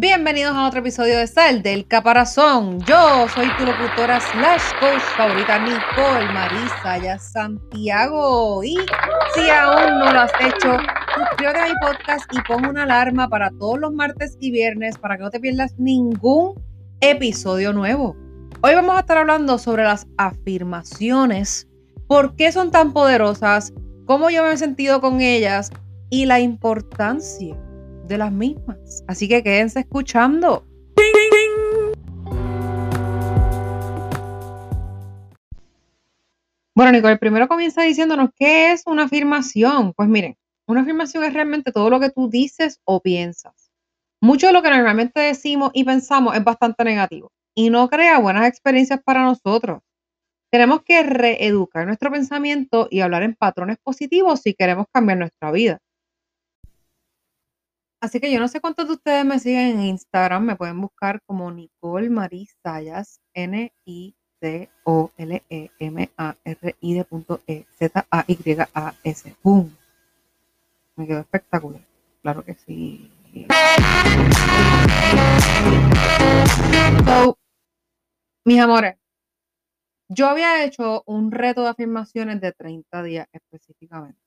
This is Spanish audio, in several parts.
Bienvenidos a otro episodio de Sal del Caparazón. Yo soy tu locutora slash coach favorita Nicole Marisa Santiago. Y si aún no lo has hecho, suscríbete a mi podcast y pon una alarma para todos los martes y viernes para que no te pierdas ningún episodio nuevo. Hoy vamos a estar hablando sobre las afirmaciones, por qué son tan poderosas, cómo yo me he sentido con ellas y la importancia de las mismas. Así que quédense escuchando. Bueno, Nicole, primero comienza diciéndonos qué es una afirmación. Pues miren, una afirmación es realmente todo lo que tú dices o piensas. Mucho de lo que normalmente decimos y pensamos es bastante negativo y no crea buenas experiencias para nosotros. Tenemos que reeducar nuestro pensamiento y hablar en patrones positivos si queremos cambiar nuestra vida. Así que yo no sé cuántos de ustedes me siguen en Instagram, me pueden buscar como Nicole Marisayas, N-I-C-O-L-E-M-A-R-I de punto E, Z-A-Y-A-S. ¡Boom! Me quedó espectacular. Claro que sí. Mis amores, yo había hecho un reto de afirmaciones de 30 días específicamente,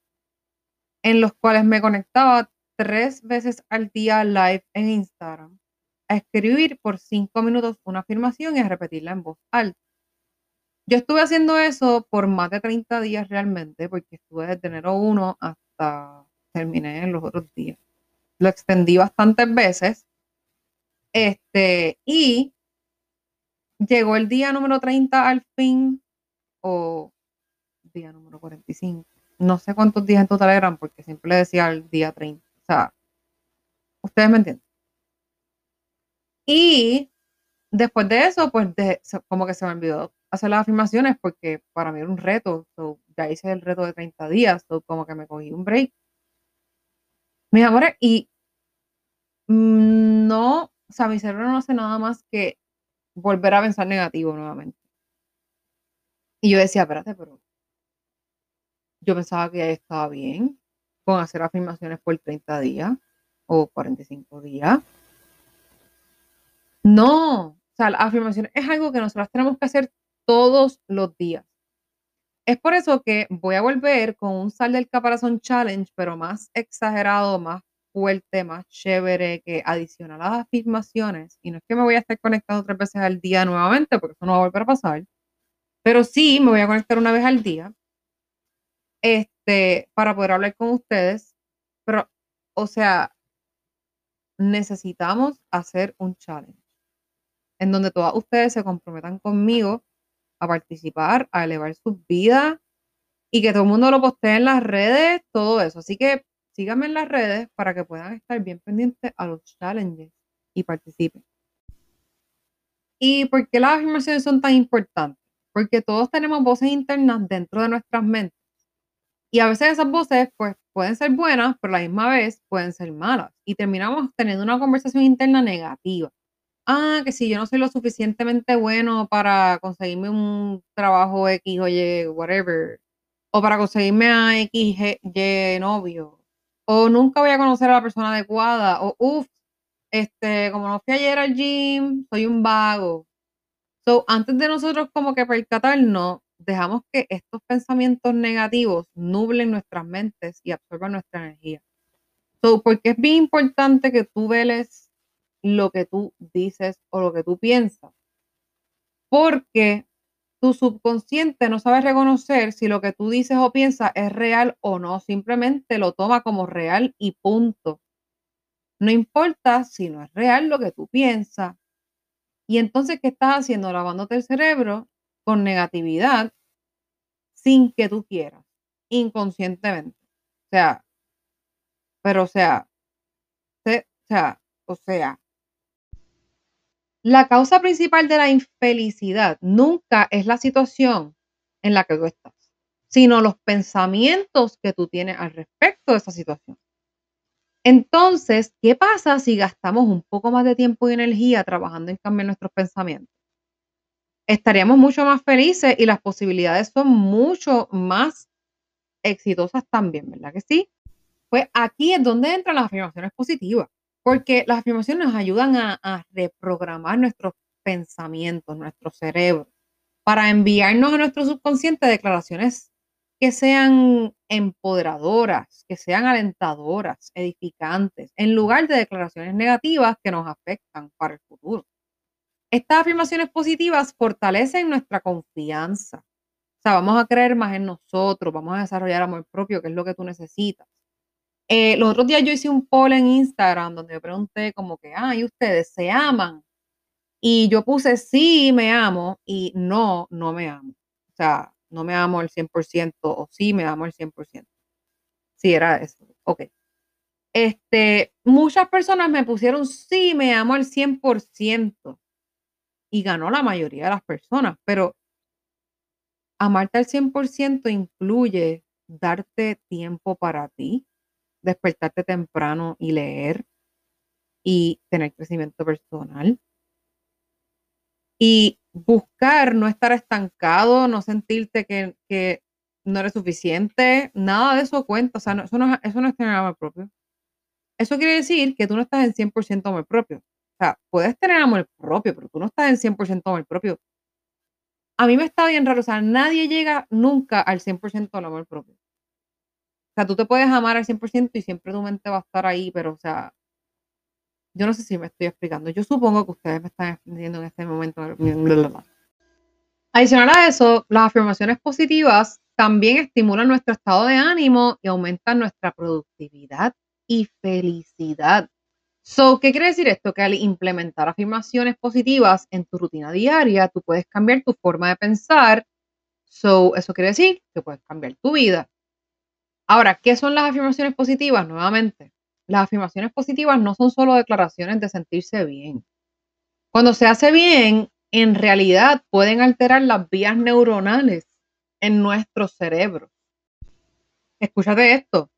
en los cuales me conectaba tres veces al día live en Instagram a escribir por cinco minutos una afirmación y a repetirla en voz alta. Yo estuve haciendo eso por más de 30 días realmente, porque estuve desde enero 1 hasta terminé en los otros días. Lo extendí bastantes veces. Este, y llegó el día número 30 al fin, o día número 45. No sé cuántos días en total eran, porque siempre le decía el día 30 ustedes me entienden. Y después de eso, pues como que se me olvidó hacer las afirmaciones porque para mí era un reto. ya hice el reto de 30 días, como que me cogí un break. Mis amores, y no, o sea, mi cerebro no hace nada más que volver a pensar negativo nuevamente. Y yo decía, espérate, pero yo pensaba que estaba bien hacer afirmaciones por 30 días o 45 días. No, o sea, la afirmación es algo que nosotros tenemos que hacer todos los días. Es por eso que voy a volver con un sal del caparazón challenge, pero más exagerado, más fuerte, más chévere, que adiciona las afirmaciones. Y no es que me voy a estar conectando tres veces al día nuevamente, porque eso no va a volver a pasar. Pero sí me voy a conectar una vez al día. Este, para poder hablar con ustedes. Pero, o sea, necesitamos hacer un challenge en donde todas ustedes se comprometan conmigo a participar, a elevar sus vidas y que todo el mundo lo postee en las redes, todo eso. Así que síganme en las redes para que puedan estar bien pendientes a los challenges y participen. ¿Y por qué las afirmaciones son tan importantes? Porque todos tenemos voces internas dentro de nuestras mentes y a veces esas voces pues pueden ser buenas, pero a la misma vez pueden ser malas. Y terminamos teniendo una conversación interna negativa. Ah, que si yo no soy lo suficientemente bueno para conseguirme un trabajo X o Y, whatever. O para conseguirme a X, Y novio. O nunca voy a conocer a la persona adecuada. O uff, este, como no fui ayer al gym, soy un vago. So, antes de nosotros como que percatarnos, dejamos que estos pensamientos negativos nublen nuestras mentes y absorban nuestra energía. So, porque es bien importante que tú veles lo que tú dices o lo que tú piensas. Porque tu subconsciente no sabe reconocer si lo que tú dices o piensas es real o no. Simplemente lo toma como real y punto. No importa si no es real lo que tú piensas. Y entonces, ¿qué estás haciendo? Lavándote el cerebro con negatividad sin que tú quieras, inconscientemente. O sea, pero o sea, o sea, o sea, la causa principal de la infelicidad nunca es la situación en la que tú estás, sino los pensamientos que tú tienes al respecto de esa situación. Entonces, ¿qué pasa si gastamos un poco más de tiempo y energía trabajando en cambiar nuestros pensamientos? Estaríamos mucho más felices y las posibilidades son mucho más exitosas también, ¿verdad que sí? Pues aquí es donde entran las afirmaciones positivas. Porque las afirmaciones nos ayudan a, a reprogramar nuestros pensamientos, nuestro cerebro, para enviarnos a nuestro subconsciente declaraciones que sean empoderadoras, que sean alentadoras, edificantes, en lugar de declaraciones negativas que nos afectan para el futuro. Estas afirmaciones positivas fortalecen nuestra confianza. O sea, vamos a creer más en nosotros, vamos a desarrollar amor propio, que es lo que tú necesitas. Eh, los otros días yo hice un poll en Instagram donde me pregunté como que, ah, ¿y ustedes se aman? Y yo puse sí, me amo y no, no me amo. O sea, no me amo al 100% o sí me amo al 100%. Sí, era eso. Ok. Este, muchas personas me pusieron sí, me amo al 100% y ganó la mayoría de las personas, pero amarte al 100% incluye darte tiempo para ti, despertarte temprano y leer y tener crecimiento personal y buscar no estar estancado, no sentirte que, que no eres suficiente, nada de eso cuenta, o sea, eso, no, eso no es tener amor propio. Eso quiere decir que tú no estás en 100% amor propio. Sea, puedes tener amor propio, pero tú no estás en 100% amor propio. A mí me está bien raro, o sea, nadie llega nunca al 100% del amor propio. O sea, tú te puedes amar al 100% y siempre tu mente va a estar ahí, pero, o sea, yo no sé si me estoy explicando. Yo supongo que ustedes me están entendiendo en este momento. Adicional a eso, las afirmaciones positivas también estimulan nuestro estado de ánimo y aumentan nuestra productividad y felicidad. So, ¿qué quiere decir esto? Que al implementar afirmaciones positivas en tu rutina diaria, tú puedes cambiar tu forma de pensar. So, eso quiere decir que puedes cambiar tu vida. Ahora, ¿qué son las afirmaciones positivas? Nuevamente, las afirmaciones positivas no son solo declaraciones de sentirse bien. Cuando se hace bien, en realidad pueden alterar las vías neuronales en nuestro cerebro. Escúchate esto.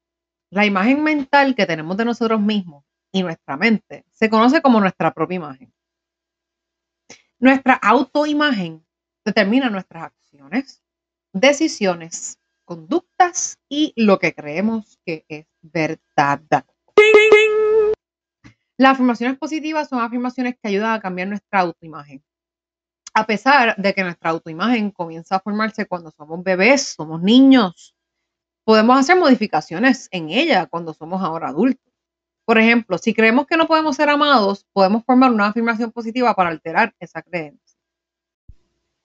La imagen mental que tenemos de nosotros mismos y nuestra mente se conoce como nuestra propia imagen. Nuestra autoimagen determina nuestras acciones, decisiones, conductas y lo que creemos que es verdad. Las afirmaciones positivas son afirmaciones que ayudan a cambiar nuestra autoimagen. A pesar de que nuestra autoimagen comienza a formarse cuando somos bebés, somos niños, podemos hacer modificaciones en ella cuando somos ahora adultos. Por ejemplo, si creemos que no podemos ser amados, podemos formar una afirmación positiva para alterar esa creencia.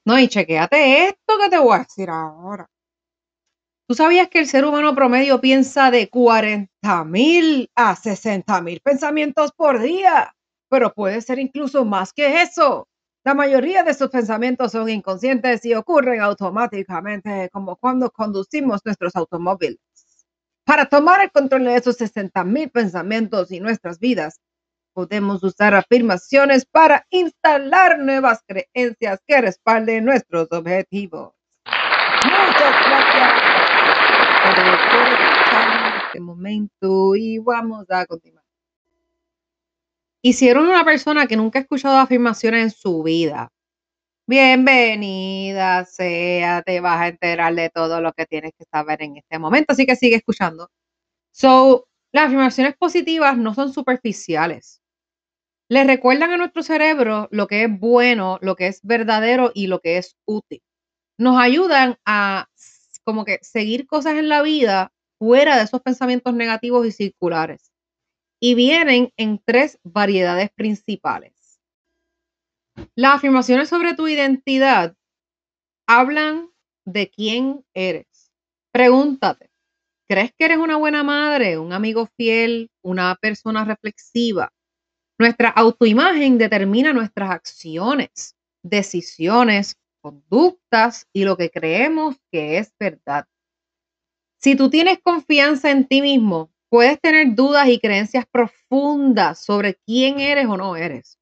No, y chequéate esto que te voy a decir ahora. ¿Tú sabías que el ser humano promedio piensa de 40 mil a 60 mil pensamientos por día? Pero puede ser incluso más que eso. La mayoría de sus pensamientos son inconscientes y ocurren automáticamente, como cuando conducimos nuestros automóviles. Para tomar el control de esos 60 mil pensamientos y nuestras vidas, podemos usar afirmaciones para instalar nuevas creencias que respalden nuestros objetivos. Muchas gracias este momento y vamos a continuar. Hicieron una persona que nunca ha escuchado afirmaciones en su vida. Bienvenida sea, te vas a enterar de todo lo que tienes que saber en este momento, así que sigue escuchando. So, las afirmaciones positivas no son superficiales. Le recuerdan a nuestro cerebro lo que es bueno, lo que es verdadero y lo que es útil. Nos ayudan a como que seguir cosas en la vida fuera de esos pensamientos negativos y circulares. Y vienen en tres variedades principales. Las afirmaciones sobre tu identidad hablan de quién eres. Pregúntate, ¿crees que eres una buena madre, un amigo fiel, una persona reflexiva? Nuestra autoimagen determina nuestras acciones, decisiones, conductas y lo que creemos que es verdad. Si tú tienes confianza en ti mismo, puedes tener dudas y creencias profundas sobre quién eres o no eres.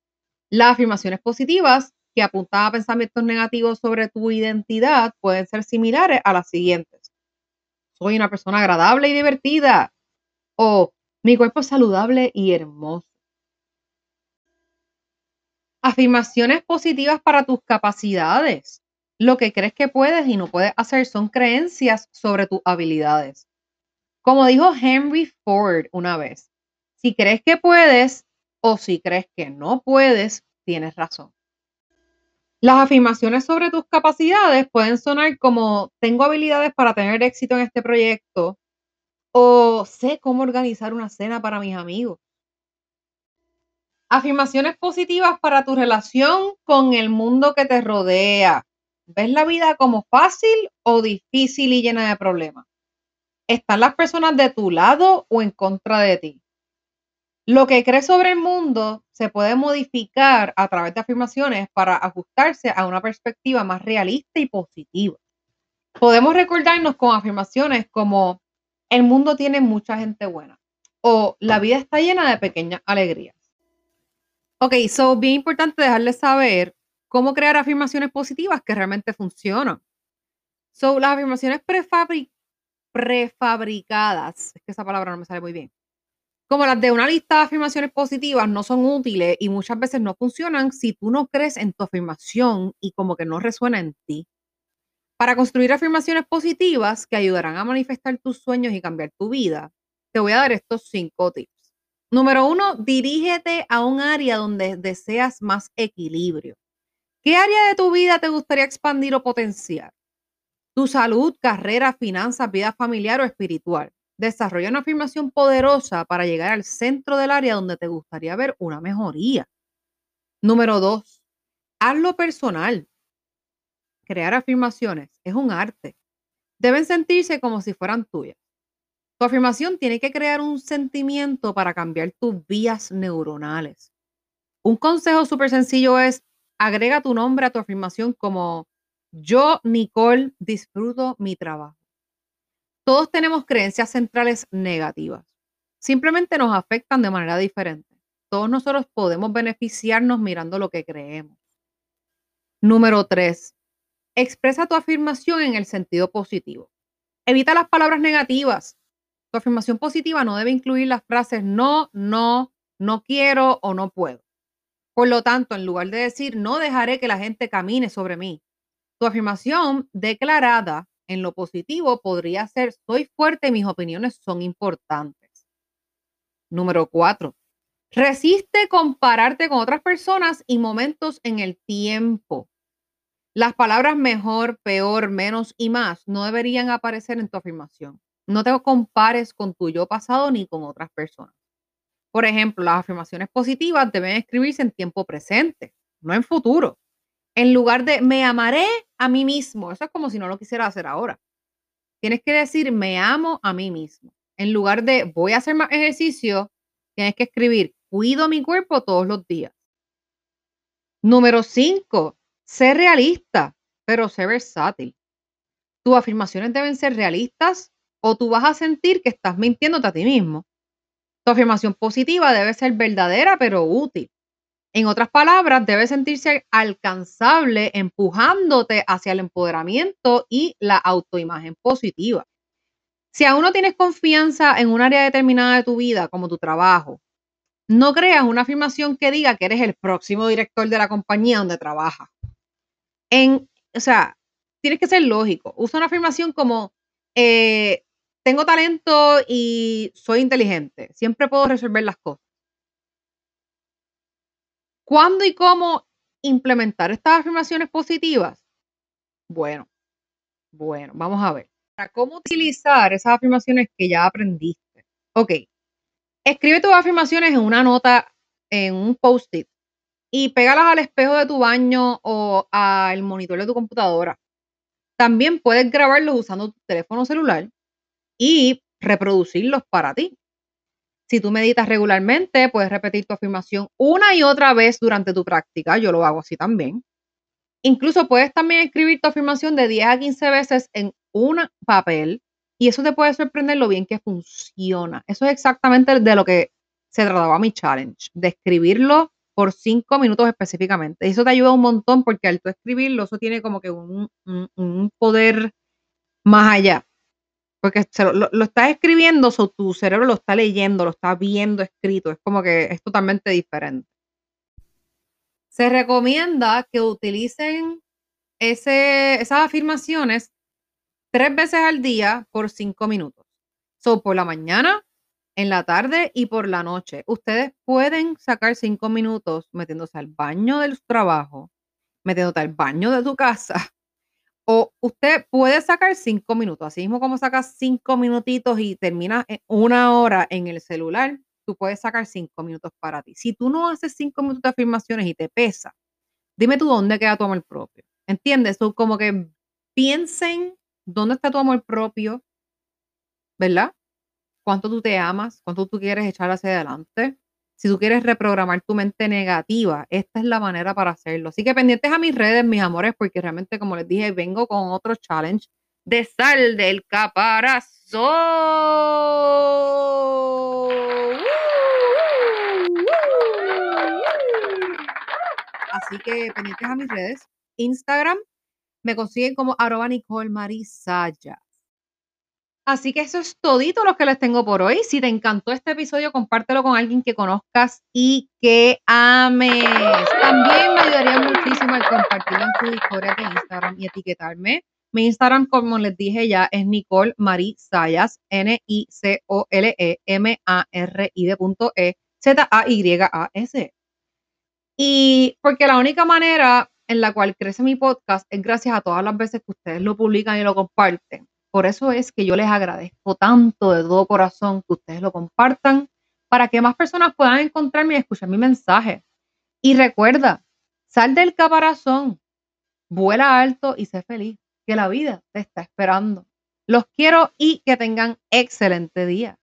Las afirmaciones positivas que apuntan a pensamientos negativos sobre tu identidad pueden ser similares a las siguientes. Soy una persona agradable y divertida. O mi cuerpo es saludable y hermoso. Afirmaciones positivas para tus capacidades. Lo que crees que puedes y no puedes hacer son creencias sobre tus habilidades. Como dijo Henry Ford una vez, Si crees que puedes o si crees que no puedes, tienes razón. Las afirmaciones sobre tus capacidades pueden sonar como tengo habilidades para tener éxito en este proyecto o sé cómo organizar una cena para mis amigos. Afirmaciones positivas para tu relación con el mundo que te rodea. ¿Ves la vida como fácil o difícil y llena de problemas? ¿Están las personas de tu lado o en contra de ti? Lo que crees sobre el mundo se puede modificar a través de afirmaciones para ajustarse a una perspectiva más realista y positiva. Podemos recordarnos con afirmaciones como el mundo tiene mucha gente buena o la vida está llena de pequeñas alegrías. Ok, so bien importante dejarles saber cómo crear afirmaciones positivas que realmente funcionan. So, las afirmaciones prefabricadas, es que esa palabra no me sale muy bien, como las de una lista de afirmaciones positivas no son útiles y muchas veces no funcionan si tú no crees en tu afirmación y como que no resuena en ti. Para construir afirmaciones positivas que ayudarán a manifestar tus sueños y cambiar tu vida, te voy a dar estos cinco tips. Número uno, dirígete a un área donde deseas más equilibrio. ¿Qué área de tu vida te gustaría expandir o potenciar? Tu salud, carrera, finanzas, vida familiar o espiritual. Desarrolla una afirmación poderosa para llegar al centro del área donde te gustaría ver una mejoría. Número dos, hazlo personal. Crear afirmaciones es un arte. Deben sentirse como si fueran tuyas. Tu afirmación tiene que crear un sentimiento para cambiar tus vías neuronales. Un consejo súper sencillo es agrega tu nombre a tu afirmación como yo, Nicole, disfruto mi trabajo. Todos tenemos creencias centrales negativas. Simplemente nos afectan de manera diferente. Todos nosotros podemos beneficiarnos mirando lo que creemos. Número tres, expresa tu afirmación en el sentido positivo. Evita las palabras negativas. Tu afirmación positiva no debe incluir las frases no, no, no quiero o no puedo. Por lo tanto, en lugar de decir no dejaré que la gente camine sobre mí, tu afirmación declarada en lo positivo podría ser, soy fuerte y mis opiniones son importantes. Número cuatro, resiste compararte con otras personas y momentos en el tiempo. Las palabras mejor, peor, menos y más no deberían aparecer en tu afirmación. No te compares con tu yo pasado ni con otras personas. Por ejemplo, las afirmaciones positivas deben escribirse en tiempo presente, no en futuro en lugar de me amaré a mí mismo. Eso es como si no lo quisiera hacer ahora. Tienes que decir me amo a mí mismo. En lugar de voy a hacer más ejercicio, tienes que escribir cuido mi cuerpo todos los días. Número 5. Sé realista, pero sé versátil. Tus afirmaciones deben ser realistas o tú vas a sentir que estás mintiéndote a ti mismo. Tu afirmación positiva debe ser verdadera, pero útil. En otras palabras, debe sentirse alcanzable, empujándote hacia el empoderamiento y la autoimagen positiva. Si aún no tienes confianza en un área determinada de tu vida, como tu trabajo, no creas una afirmación que diga que eres el próximo director de la compañía donde trabajas. En, o sea, tienes que ser lógico. Usa una afirmación como, eh, tengo talento y soy inteligente. Siempre puedo resolver las cosas. ¿Cuándo y cómo implementar estas afirmaciones positivas? Bueno, bueno, vamos a ver. Para cómo utilizar esas afirmaciones que ya aprendiste. Ok, escribe tus afirmaciones en una nota, en un post-it y pégalas al espejo de tu baño o al monitor de tu computadora. También puedes grabarlos usando tu teléfono celular y reproducirlos para ti. Si tú meditas regularmente, puedes repetir tu afirmación una y otra vez durante tu práctica. Yo lo hago así también. Incluso puedes también escribir tu afirmación de 10 a 15 veces en un papel y eso te puede sorprender lo bien que funciona. Eso es exactamente de lo que se trataba mi challenge, de escribirlo por 5 minutos específicamente. Eso te ayuda un montón porque al tú escribirlo, eso tiene como que un, un poder más allá. Porque lo, estás escribiendo, o tu cerebro lo está leyendo, lo está viendo escrito. Es como que es totalmente diferente. Se recomienda que utilicen esas afirmaciones tres veces al día por cinco minutos. So, por la mañana, en la tarde y por la noche. Ustedes pueden sacar cinco minutos metiéndose al baño del trabajo, metiéndote al baño de tu casa, o usted puede sacar cinco minutos, así mismo como sacas cinco minutitos y terminas una hora en el celular, tú puedes sacar cinco minutos para ti. Si tú no haces cinco minutos de afirmaciones y te pesa, dime tú dónde queda tu amor propio. ¿Entiendes? Tú como que piensen dónde está tu amor propio, ¿verdad? cuánto tú te amas, cuánto tú quieres echar hacia adelante. Si tú quieres reprogramar tu mente negativa, esta es la manera para hacerlo. Así que pendientes a mis redes, mis amores, porque realmente, como les dije, vengo con otro challenge de sal del caparazón. Así que pendientes a mis redes. Instagram me consiguen como arroba. Así que eso es todito lo que les tengo por hoy. Si te encantó este episodio, compártelo con alguien que conozcas y que ames. También me ayudaría muchísimo el compartirlo en tu historia de Instagram y etiquetarme. Mi Instagram, como les dije ya, es Nicole Marie Sayas, N-I-C-O-L-E-M-A-R-I de punto E, Z-A-Y-A-S. Y porque la única manera en la cual crece mi podcast es gracias a todas las veces que ustedes lo publican y lo comparten. Por eso es que yo les agradezco tanto de todo corazón que ustedes lo compartan para que más personas puedan encontrarme y escuchar mi mensaje. Y recuerda, sal del caparazón, vuela alto y sé feliz, que la vida te está esperando. Los quiero y que tengan excelente día.